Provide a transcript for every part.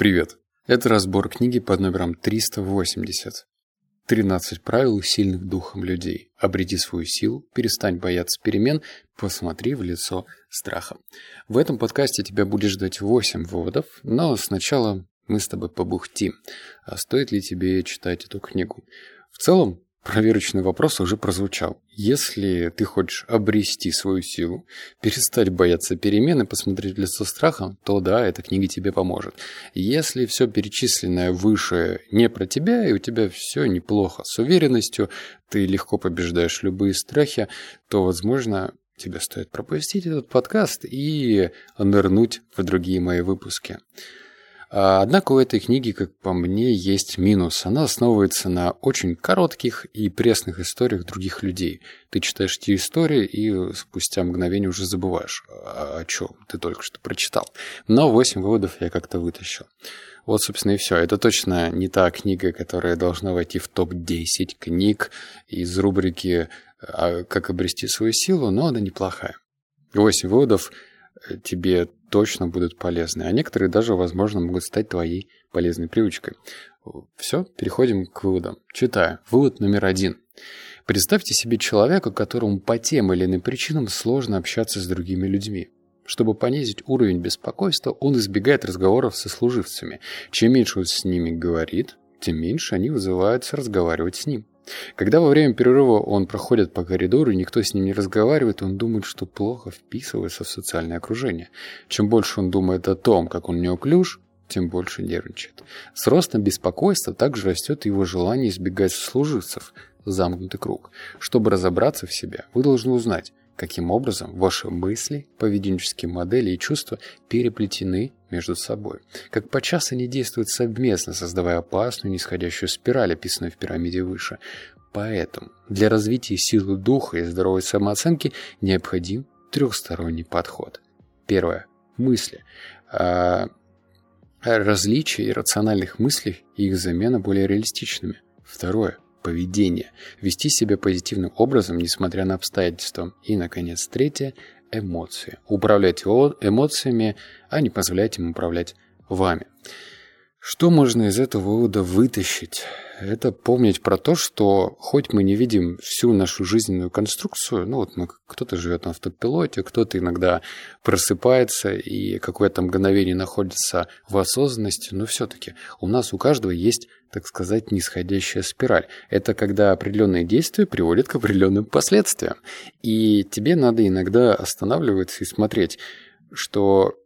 Привет! Это разбор книги под номером 380. 13 правил сильных духом людей. Обрети свою силу, перестань бояться перемен, посмотри в лицо страха. В этом подкасте тебя будет ждать 8 выводов, но сначала мы с тобой побухтим. А стоит ли тебе читать эту книгу? В целом, Проверочный вопрос уже прозвучал. Если ты хочешь обрести свою силу, перестать бояться перемен и посмотреть в лицо страха, то да, эта книга тебе поможет. Если все перечисленное выше не про тебя, и у тебя все неплохо с уверенностью, ты легко побеждаешь любые страхи, то, возможно, тебе стоит пропустить этот подкаст и нырнуть в другие мои выпуски. А, однако у этой книги, как по мне, есть минус. Она основывается на очень коротких и пресных историях других людей. Ты читаешь эти истории и спустя мгновение уже забываешь, а, о чем ты только что прочитал. Но 8 выводов я как-то вытащил. Вот, собственно, и все. Это точно не та книга, которая должна войти в топ-10 книг из рубрики «А «Как обрести свою силу», но она неплохая. 8 выводов тебе точно будут полезны, а некоторые даже, возможно, могут стать твоей полезной привычкой. Все, переходим к выводам. Читаю. Вывод номер один. Представьте себе человека, которому по тем или иным причинам сложно общаться с другими людьми. Чтобы понизить уровень беспокойства, он избегает разговоров со служивцами. Чем меньше он с ними говорит, тем меньше они вызываются разговаривать с ним. Когда во время перерыва он проходит по коридору, и никто с ним не разговаривает, он думает, что плохо вписывается в социальное окружение. Чем больше он думает о том, как он неуклюж, тем больше нервничает. С ростом беспокойства также растет его желание избегать служивцев, замкнутый круг. Чтобы разобраться в себе, вы должны узнать, каким образом ваши мысли, поведенческие модели и чувства переплетены между собой. Как подчас они действуют совместно, создавая опасную нисходящую спираль, описанную в пирамиде выше. Поэтому для развития силы духа и здоровой самооценки необходим трехсторонний подход. Первое. Мысли. А, различия иррациональных мыслей и их замена более реалистичными. Второе поведение, вести себя позитивным образом, несмотря на обстоятельства. И, наконец, третье – эмоции. Управлять эмоциями, а не позволять им управлять вами. Что можно из этого вывода вытащить? Это помнить про то, что хоть мы не видим всю нашу жизненную конструкцию, ну вот мы, кто-то живет на автопилоте, кто-то иногда просыпается и какое-то мгновение находится в осознанности, но все-таки у нас у каждого есть, так сказать, нисходящая спираль. Это когда определенные действия приводят к определенным последствиям. И тебе надо иногда останавливаться и смотреть, что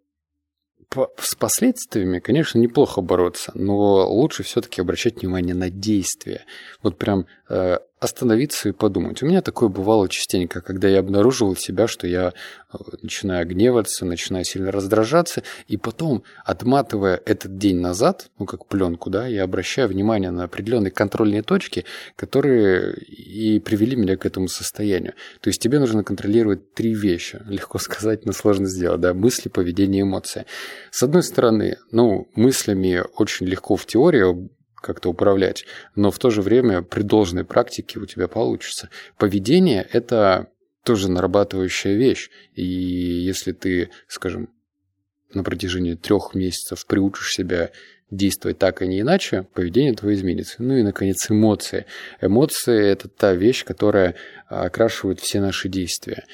с последствиями, конечно, неплохо бороться, но лучше все-таки обращать внимание на действия. Вот прям э, остановиться и подумать. У меня такое бывало частенько, когда я обнаруживал себя, что я э, начинаю гневаться, начинаю сильно раздражаться, и потом, отматывая этот день назад, ну как пленку, да, я обращаю внимание на определенные контрольные точки, которые и привели меня к этому состоянию. То есть тебе нужно контролировать три вещи, легко сказать, но сложно сделать, да, мысли, поведение, эмоции. С одной стороны, ну, мыслями очень легко в теории как-то управлять, но в то же время при должной практике у тебя получится. Поведение – это тоже нарабатывающая вещь. И если ты, скажем, на протяжении трех месяцев приучишь себя действовать так, а не иначе, поведение твое изменится. Ну и, наконец, эмоции. Эмоции – это та вещь, которая окрашивает все наши действия.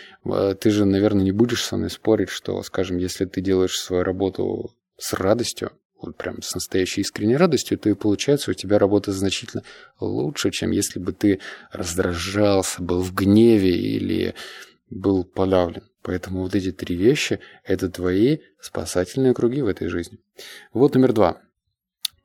Ты же, наверное, не будешь со мной спорить, что, скажем, если ты делаешь свою работу с радостью, вот прям с настоящей искренней радостью, то и получается у тебя работа значительно лучше, чем если бы ты раздражался, был в гневе или был подавлен. Поэтому вот эти три вещи – это твои спасательные круги в этой жизни. Вот номер два.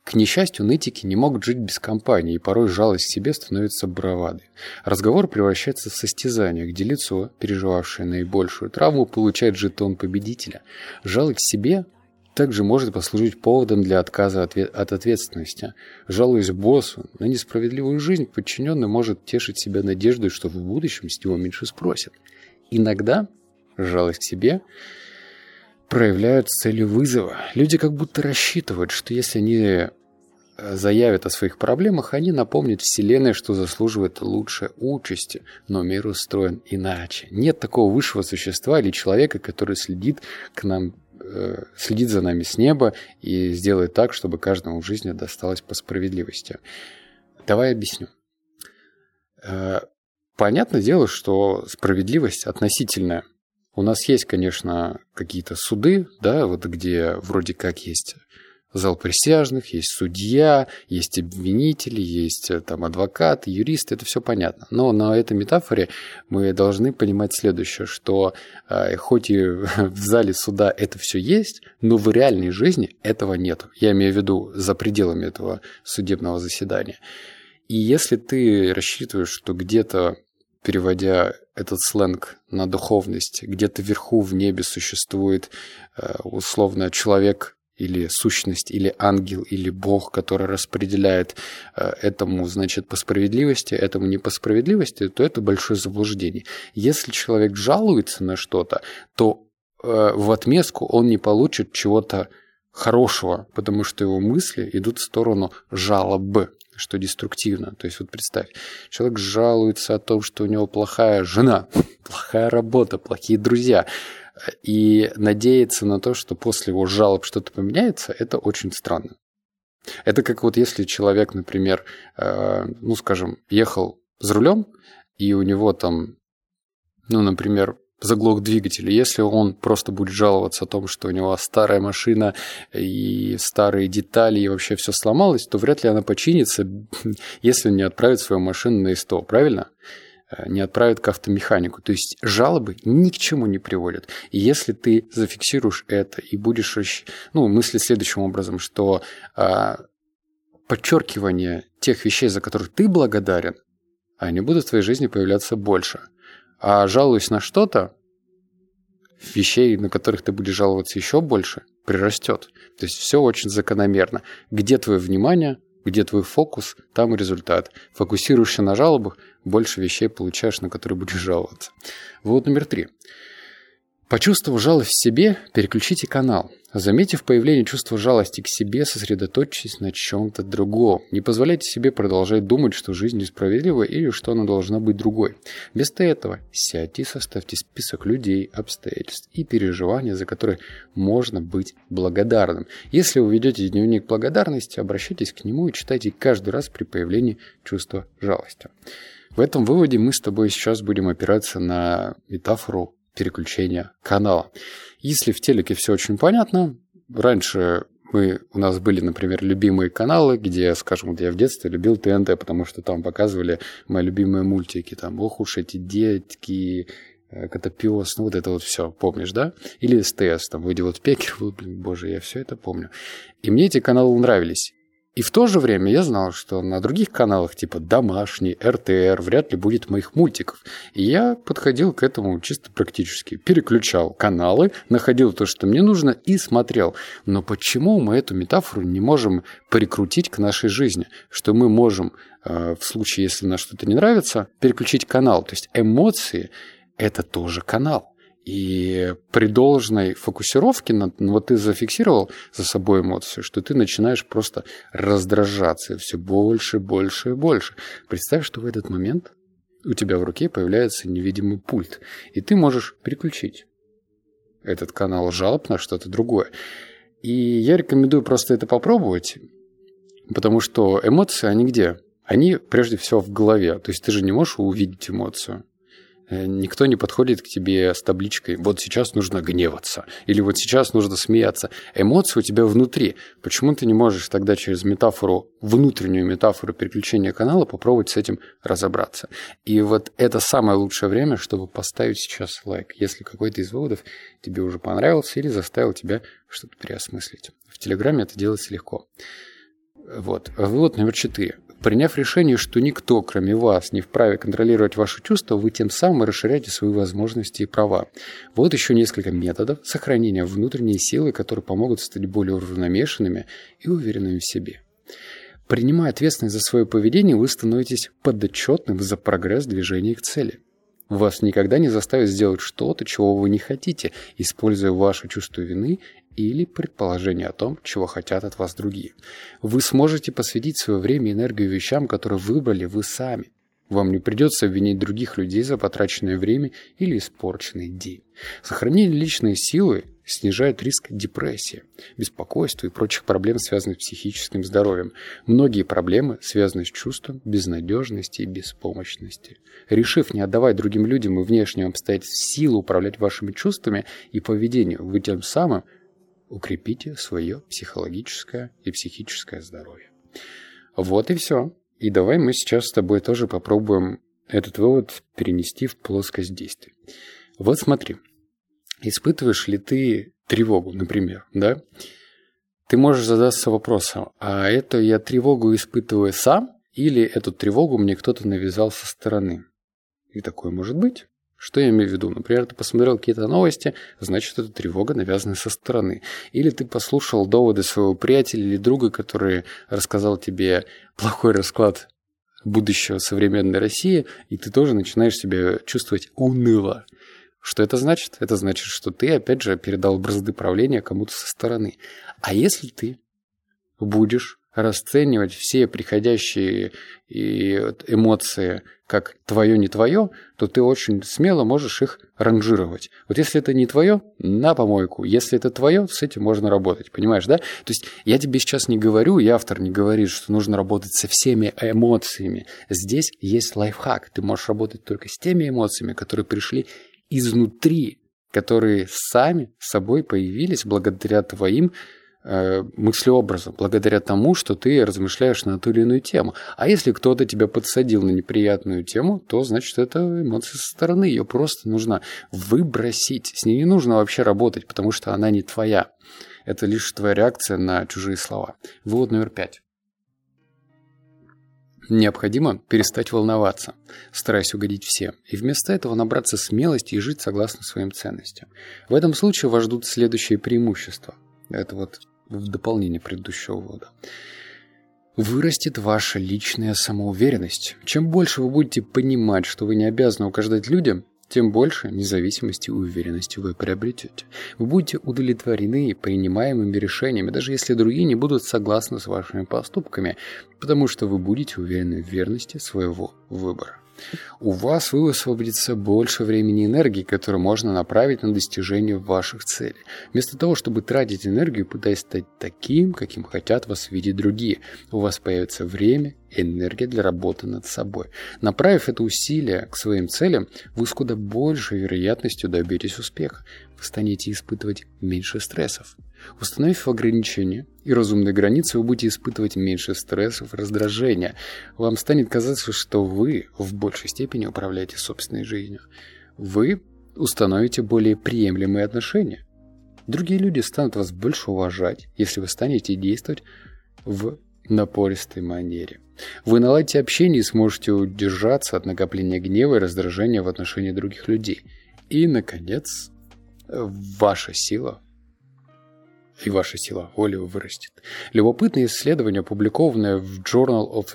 К несчастью, нытики не могут жить без компании, и порой жалость к себе становится бравадой. Разговор превращается в состязание, где лицо, переживавшее наибольшую травму, получает жетон победителя. Жалость к себе также может послужить поводом для отказа от ответственности. Жалуясь боссу на несправедливую жизнь, подчиненный может тешить себя надеждой, что в будущем с него меньше спросят. Иногда жалость к себе проявляют с целью вызова. Люди как будто рассчитывают, что если они заявят о своих проблемах, они напомнят Вселенной, что заслуживает лучшей участи, но мир устроен иначе. Нет такого высшего существа или человека, который следит к нам э, следит за нами с неба и сделает так, чтобы каждому в жизни досталось по справедливости. Давай объясню. Э, понятное дело, что справедливость относительная. У нас есть, конечно, какие-то суды, да, вот где вроде как есть зал присяжных, есть судья, есть обвинители, есть э, там адвокат, юрист, это все понятно. Но на этой метафоре мы должны понимать следующее, что э, хоть и в зале суда это все есть, но в реальной жизни этого нет. Я имею в виду за пределами этого судебного заседания. И если ты рассчитываешь, что где-то переводя этот сленг на духовность, где-то вверху в небе существует э, условно человек или сущность, или ангел, или Бог, который распределяет э, этому, значит, по справедливости, этому не по справедливости, то это большое заблуждение. Если человек жалуется на что-то, то э, в отместку он не получит чего-то хорошего, потому что его мысли идут в сторону жалобы, что деструктивно. То есть вот представь, человек жалуется о том, что у него плохая жена, плохая работа, плохие друзья, и надеяться на то, что после его жалоб что-то поменяется, это очень странно. Это как вот если человек, например, э, ну, скажем, ехал за рулем, и у него там, ну, например, заглох двигатель. Если он просто будет жаловаться о том, что у него старая машина и старые детали, и вообще все сломалось, то вряд ли она починится, если он не отправит свою машину на ИСТО, правильно? Э, не отправит к автомеханику. То есть жалобы ни к чему не приводят. И если ты зафиксируешь это и будешь ну, мыслить следующим образом, что а, подчеркивание тех вещей, за которые ты благодарен, они будут в твоей жизни появляться больше. А жалуясь на что-то, вещей, на которых ты будешь жаловаться еще больше, прирастет. То есть все очень закономерно. Где твое внимание, где твой фокус, там и результат. Фокусируешься на жалобах, больше вещей получаешь, на которые будешь жаловаться. Вот номер три. Почувствовав жалость в себе, переключите канал. Заметив появление чувства жалости к себе, сосредоточьтесь на чем-то другом. Не позволяйте себе продолжать думать, что жизнь несправедлива или что она должна быть другой. Вместо этого сядьте и составьте список людей, обстоятельств и переживаний, за которые можно быть благодарным. Если вы ведете дневник благодарности, обращайтесь к нему и читайте каждый раз при появлении чувства жалости. В этом выводе мы с тобой сейчас будем опираться на метафору переключения канала. Если в телеке все очень понятно, раньше мы, у нас были, например, любимые каналы, где, скажем, вот я в детстве любил ТНТ, потому что там показывали мои любимые мультики, там, ох уж эти детки, э, Котопес, ну вот это вот все, помнишь, да? Или СТС, там, выйди вот Пекер, блин, боже, я все это помню. И мне эти каналы нравились. И в то же время я знал, что на других каналах типа «Домашний», «РТР» вряд ли будет моих мультиков. И я подходил к этому чисто практически. Переключал каналы, находил то, что мне нужно, и смотрел. Но почему мы эту метафору не можем прикрутить к нашей жизни? Что мы можем, э, в случае, если нам что-то не нравится, переключить канал. То есть эмоции – это тоже канал. И при должной фокусировке, на, ну, вот ты зафиксировал за собой эмоцию, что ты начинаешь просто раздражаться все больше, больше и больше. Представь, что в этот момент у тебя в руке появляется невидимый пульт, и ты можешь переключить этот канал жалоб на что-то другое. И я рекомендую просто это попробовать, потому что эмоции, они где? Они прежде всего в голове. То есть ты же не можешь увидеть эмоцию. Э, никто не подходит к тебе с табличкой «вот сейчас нужно гневаться» или «вот сейчас нужно смеяться». Эмоции у тебя внутри. Почему ты не можешь тогда через метафору, внутреннюю метафору переключения канала попробовать с этим разобраться? И вот это самое лучшее время, чтобы поставить сейчас лайк, если какой-то из выводов тебе уже понравился или заставил тебя что-то переосмыслить. В Телеграме это делается легко. Вот. Вывод номер четыре. Приняв решение, что никто, кроме вас, не вправе контролировать ваши чувства, вы тем самым расширяете свои возможности и права. Вот еще несколько методов сохранения внутренней силы, которые помогут стать более уравновешенными и уверенными в себе. Принимая ответственность за свое поведение, вы становитесь подотчетным за прогресс движения к цели. Вас никогда не заставят сделать что-то, чего вы не хотите, используя ваше чувство вины или предположение о том, чего хотят от вас другие. Вы сможете посвятить свое время и энергию вещам, которые выбрали вы сами. Вам не придется обвинить других людей за потраченное время или испорченный день. Сохранение личной силы снижает риск депрессии, беспокойства и прочих проблем, связанных с психическим здоровьем. Многие проблемы связаны с чувством безнадежности и беспомощности. Решив не отдавать другим людям и внешним обстоятельствам силу управлять вашими чувствами и поведением, вы тем самым укрепите свое психологическое и психическое здоровье. Вот и все. И давай мы сейчас с тобой тоже попробуем этот вывод перенести в плоскость действий. Вот смотри, испытываешь ли ты тревогу, например, да? Ты можешь задаться вопросом, а это я тревогу испытываю сам или эту тревогу мне кто-то навязал со стороны? И такое может быть. Что я имею в виду? Например, ты посмотрел какие-то новости, значит, это тревога, навязанная со стороны. Или ты послушал доводы своего приятеля или друга, который рассказал тебе плохой расклад будущего современной России, и ты тоже начинаешь себя чувствовать уныло. Что это значит? Это значит, что ты, опять же, передал бразды правления кому-то со стороны. А если ты будешь расценивать все приходящие эмоции как твое не твое, то ты очень смело можешь их ранжировать. Вот если это не твое, на помойку. Если это твое, с этим можно работать. Понимаешь, да? То есть я тебе сейчас не говорю, и автор не говорит, что нужно работать со всеми эмоциями. Здесь есть лайфхак. Ты можешь работать только с теми эмоциями, которые пришли изнутри, которые сами собой появились благодаря твоим мыслеобразом, благодаря тому, что ты размышляешь на ту или иную тему. А если кто-то тебя подсадил на неприятную тему, то значит это эмоция со стороны, ее просто нужно выбросить. С ней не нужно вообще работать, потому что она не твоя. Это лишь твоя реакция на чужие слова. Вывод номер пять. Необходимо перестать волноваться, стараясь угодить всем, и вместо этого набраться смелости и жить согласно своим ценностям. В этом случае вас ждут следующие преимущества. Это вот в дополнение предыдущего вывода. Вырастет ваша личная самоуверенность. Чем больше вы будете понимать, что вы не обязаны угождать людям, тем больше независимости и уверенности вы приобретете. Вы будете удовлетворены принимаемыми решениями, даже если другие не будут согласны с вашими поступками, потому что вы будете уверены в верности своего выбора. У вас высвободится больше времени и энергии, которую можно направить на достижение ваших целей. Вместо того, чтобы тратить энергию, пытаясь стать таким, каким хотят вас видеть другие, у вас появится время энергия для работы над собой. Направив это усилие к своим целям, вы с куда большей вероятностью добьетесь успеха. Вы станете испытывать меньше стрессов. Установив ограничения и разумные границы, вы будете испытывать меньше стрессов и раздражения. Вам станет казаться, что вы в большей степени управляете собственной жизнью. Вы установите более приемлемые отношения. Другие люди станут вас больше уважать, если вы станете действовать в напористой манере. Вы наладите общение и сможете удержаться от накопления гнева и раздражения в отношении других людей. И, наконец, ваша сила и ваша сила воли вырастет. Любопытное исследование, опубликованное в Journal of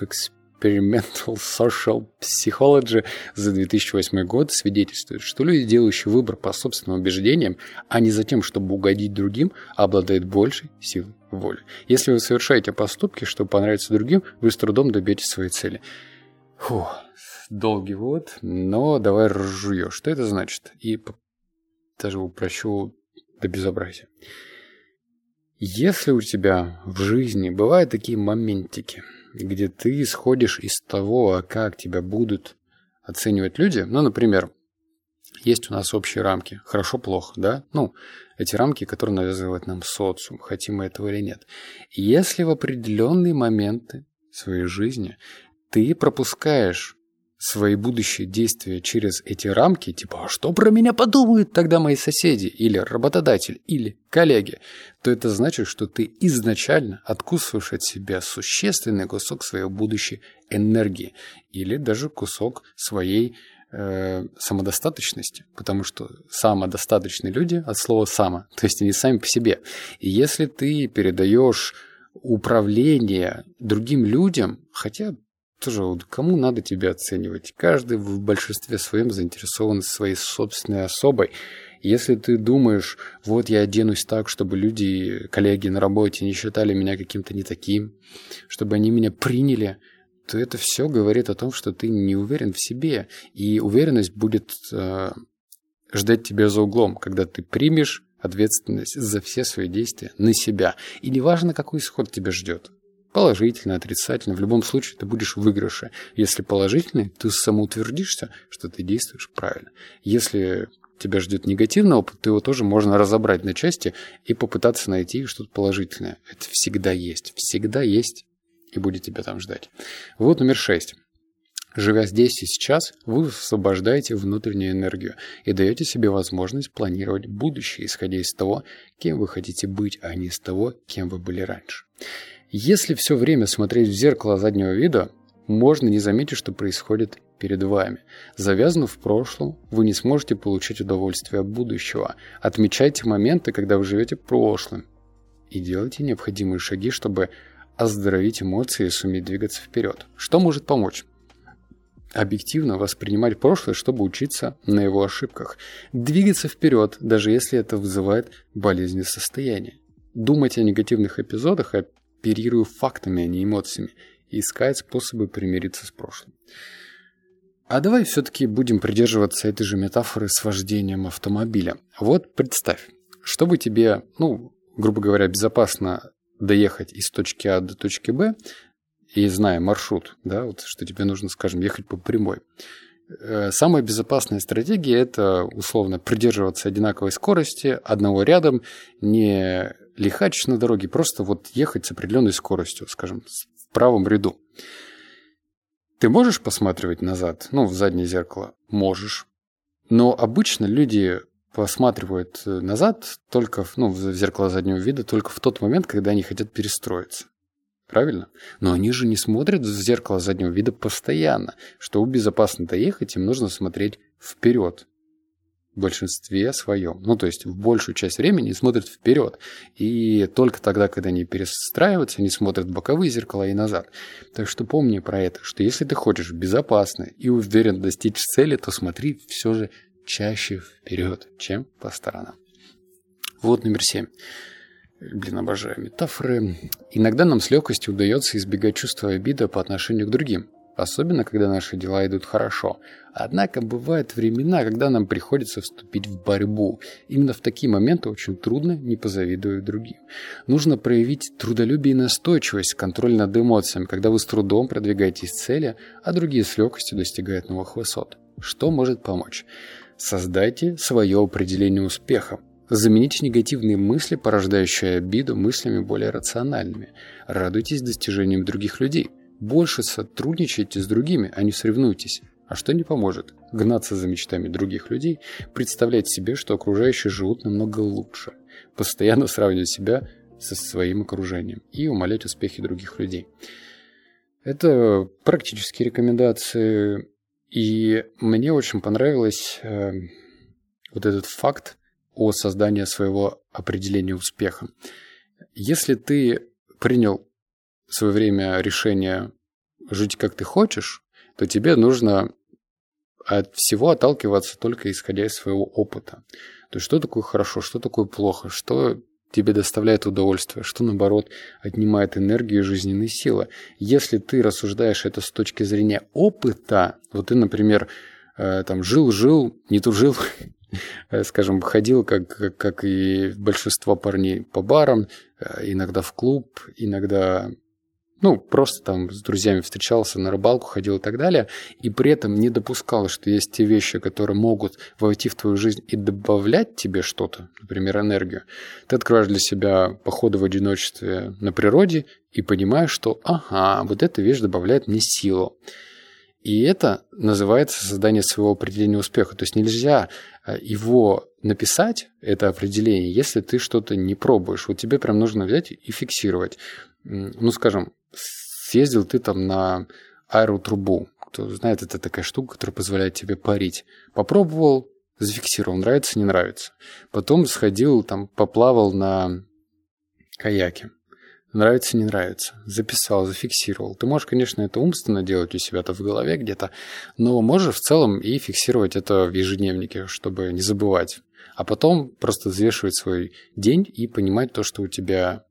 Experimental Social Psychology за 2008 год, свидетельствует, что люди, делающие выбор по собственным убеждениям, а не за тем, чтобы угодить другим, обладают большей силой воли. Если вы совершаете поступки, чтобы понравиться другим, вы с трудом добьетесь своей цели. Фу, долгий вывод, но давай разжуешь. Что это значит? И даже упрощу до безобразия. Если у тебя в жизни бывают такие моментики, где ты исходишь из того, а как тебя будут оценивать люди, ну, например, есть у нас общие рамки, хорошо-плохо, да? Ну, эти рамки, которые навязывает нам социум, хотим мы этого или нет. Если в определенные моменты своей жизни ты пропускаешь свои будущие действия через эти рамки, типа «А что про меня подумают тогда мои соседи?» или работодатель, или коллеги, то это значит, что ты изначально откусываешь от себя существенный кусок своей будущей энергии или даже кусок своей э, самодостаточности, потому что самодостаточные люди от слова «само», то есть они сами по себе. И если ты передаешь управление другим людям, хотя тоже кому надо тебя оценивать? Каждый в большинстве своем заинтересован своей собственной особой. Если ты думаешь, вот я оденусь так, чтобы люди, коллеги на работе не считали меня каким-то не таким, чтобы они меня приняли, то это все говорит о том, что ты не уверен в себе. И уверенность будет э, ждать тебя за углом, когда ты примешь ответственность за все свои действия на себя. И неважно, какой исход тебя ждет. Положительно, отрицательно. В любом случае ты будешь в выигрыше. Если положительный, ты самоутвердишься, что ты действуешь правильно. Если тебя ждет негативный опыт, то его тоже можно разобрать на части и попытаться найти что-то положительное. Это всегда есть. Всегда есть и будет тебя там ждать. Вот номер шесть. Живя здесь и сейчас, вы освобождаете внутреннюю энергию и даете себе возможность планировать будущее, исходя из того, кем вы хотите быть, а не из того, кем вы были раньше. Если все время смотреть в зеркало заднего вида, можно не заметить, что происходит перед вами. Завязанув в прошлом, вы не сможете получить удовольствие от будущего. Отмечайте моменты, когда вы живете прошлым. И делайте необходимые шаги, чтобы оздоровить эмоции и суметь двигаться вперед. Что может помочь? Объективно воспринимать прошлое, чтобы учиться на его ошибках. Двигаться вперед, даже если это вызывает болезненное состояние. Думать о негативных эпизодах, оперируя фактами, а не эмоциями. И искать способы примириться с прошлым. А давай все-таки будем придерживаться этой же метафоры с вождением автомобиля. Вот представь, чтобы тебе, ну, грубо говоря, безопасно доехать из точки А до точки Б, и зная маршрут, да, вот что тебе нужно, скажем, ехать по прямой, э, Самая безопасная стратегия – это, условно, придерживаться одинаковой скорости, одного рядом, не лихачить на дороге, просто вот ехать с определенной скоростью, скажем, в правом ряду. Ты можешь посматривать назад, ну, в заднее зеркало? Можешь. Но обычно люди посматривают назад только, ну, в зеркало заднего вида только в тот момент, когда они хотят перестроиться. Правильно? Но они же не смотрят в зеркало заднего вида постоянно. Чтобы безопасно доехать, им нужно смотреть вперед. Большинстве своем. Ну, то есть в большую часть времени смотрят вперед. И только тогда, когда они перестраиваются, они смотрят в боковые зеркала и назад. Так что помни про это, что если ты хочешь безопасно и уверен достичь цели, то смотри все же чаще вперед, чем по сторонам. Вот номер семь. Блин, обожаю метафоры. Иногда нам с легкостью удается избегать чувства обиды по отношению к другим. Особенно, когда наши дела идут хорошо. Однако бывают времена, когда нам приходится вступить в борьбу. Именно в такие моменты очень трудно не позавидовать другим. Нужно проявить трудолюбие и настойчивость, контроль над эмоциями, когда вы с трудом продвигаетесь к цели, а другие с легкостью достигают новых высот. Что может помочь? Создайте свое определение успеха. Замените негативные мысли, порождающие обиду, мыслями более рациональными. Радуйтесь достижениям других людей. Больше сотрудничайте с другими, а не соревнуйтесь. А что не поможет? Гнаться за мечтами других людей, представлять себе, что окружающие живут намного лучше. Постоянно сравнивать себя со своим окружением и умолять успехи других людей. Это практические рекомендации. И мне очень понравилось э, вот этот факт, о создании своего определения успеха. Если ты принял в свое время решение жить как ты хочешь, то тебе нужно от всего отталкиваться только исходя из своего опыта. То есть что такое хорошо, что такое плохо, что тебе доставляет удовольствие, что наоборот отнимает энергию и жизненные силы. Если ты рассуждаешь это с точки зрения опыта, вот ты, например, э, там жил-жил, не тужил, Э, скажем, ходил, как, как, как и большинство парней, по барам, э, иногда в клуб, иногда ну, просто там с друзьями встречался, на рыбалку ходил и так далее, и при этом не допускал, что есть те вещи, которые могут войти в твою жизнь и добавлять тебе что-то, например, энергию. Ты открываешь для себя походы в одиночестве на природе и понимаешь, что ага, вот эта вещь добавляет мне силу. И это называется создание своего определения успеха. То есть нельзя его написать, это определение, если ты что-то не пробуешь. Вот тебе прям нужно взять и фиксировать. Ну, скажем, съездил ты там на аэротрубу. Кто знает, это такая штука, которая позволяет тебе парить. Попробовал, зафиксировал, нравится, не нравится. Потом сходил, там, поплавал на каяке. Нравится, не нравится. Записал, зафиксировал. Ты можешь, конечно, это умственно делать у себя-то в голове где-то, но можешь в целом и фиксировать это в ежедневнике, чтобы не забывать. А потом просто взвешивать свой день и понимать то, что у тебя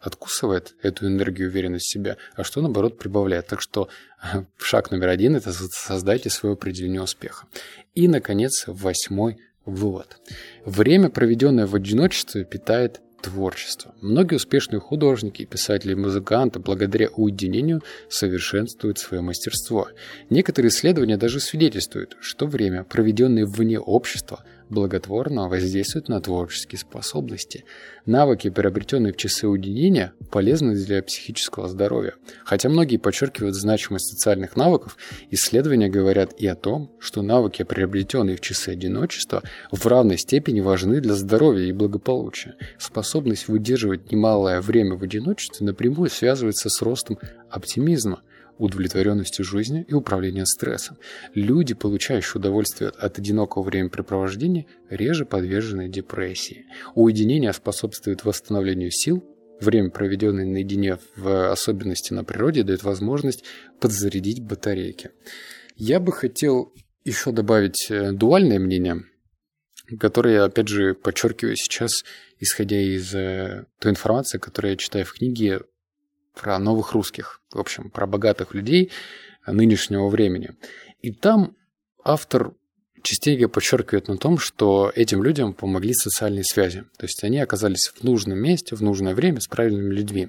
откусывает эту энергию уверенность в себя, а что, наоборот, прибавляет. Так что шаг номер один – это создайте свое определение успеха. И, наконец, восьмой вывод. Время, проведенное в одиночестве, питает творчество. Многие успешные художники, писатели и музыканты благодаря уединению совершенствуют свое мастерство. Некоторые исследования даже свидетельствуют, что время, проведенное вне общества, благотворно воздействует на творческие способности. Навыки, приобретенные в часы уединения, полезны для психического здоровья. Хотя многие подчеркивают значимость социальных навыков, исследования говорят и о том, что навыки, приобретенные в часы одиночества, в равной степени важны для здоровья и благополучия. Способность выдерживать немалое время в одиночестве напрямую связывается с ростом оптимизма – удовлетворенностью жизнью и управлением стрессом. Люди, получающие удовольствие от одинокого времяпрепровождения, реже подвержены депрессии. Уединение способствует восстановлению сил, Время, проведенное наедине, в особенности на природе, дает возможность подзарядить батарейки. Я бы хотел еще добавить э, дуальное мнение, которое, опять же, подчеркиваю сейчас, исходя из э, той информации, которую я читаю в книге про новых русских, в общем, про богатых людей нынешнего времени. И там автор частенько подчеркивает на том, что этим людям помогли социальные связи. То есть они оказались в нужном месте, в нужное время с правильными людьми.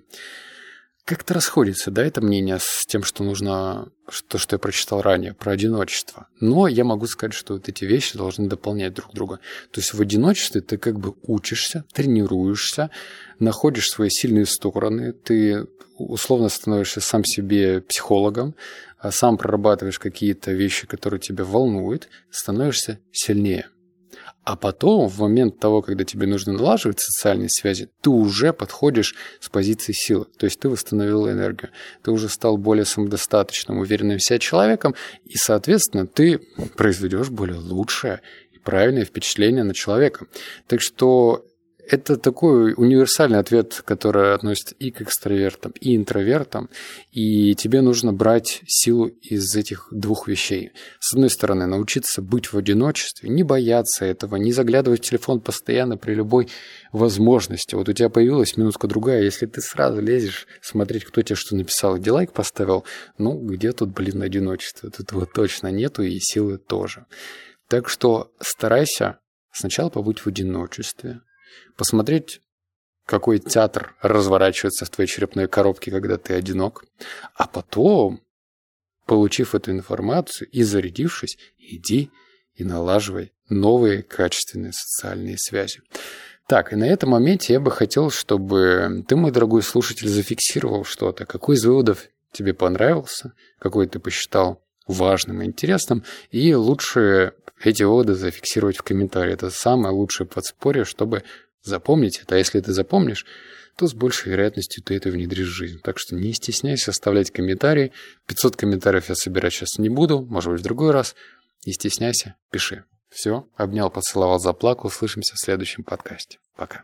Как-то расходится, да, это мнение с тем, что нужно, то, что я прочитал ранее, про одиночество. Но я могу сказать, что вот эти вещи должны дополнять друг друга. То есть в одиночестве ты как бы учишься, тренируешься, находишь свои сильные стороны, ты условно становишься сам себе психологом, а сам прорабатываешь какие-то вещи, которые тебя волнуют, становишься сильнее. А потом, в момент того, когда тебе нужно налаживать социальные связи, ты уже подходишь с позиции силы. То есть ты восстановил энергию. Ты уже стал более самодостаточным, уверенным в себе человеком, и, соответственно, ты произведешь более лучшее и правильное впечатление на человека. Так что это такой универсальный ответ, который относится и к экстравертам, и интровертам, и тебе нужно брать силу из этих двух вещей. С одной стороны, научиться быть в одиночестве, не бояться этого, не заглядывать в телефон постоянно при любой возможности. Вот у тебя появилась минутка другая, если ты сразу лезешь смотреть, кто тебе что написал, где лайк поставил, ну, где тут, блин, одиночество? Тут вот точно нету, и силы тоже. Так что старайся сначала побыть в одиночестве, посмотреть, какой театр разворачивается в твоей черепной коробке, когда ты одинок, а потом, получив эту информацию и зарядившись, иди и налаживай новые качественные социальные связи. Так, и на этом моменте я бы хотел, чтобы ты, мой дорогой слушатель, зафиксировал что-то. Какой из выводов тебе понравился, какой ты посчитал важным и интересным, и лучше эти выводы зафиксировать в комментарии. Это самое лучшее подспорье, чтобы запомнить это. А если ты запомнишь, то с большей вероятностью ты это внедришь в жизнь. Так что не стесняйся оставлять комментарии. 500 комментариев я собирать сейчас не буду, может быть, в другой раз. Не стесняйся, пиши. Все, обнял, поцеловал, заплакал. Услышимся в следующем подкасте. Пока.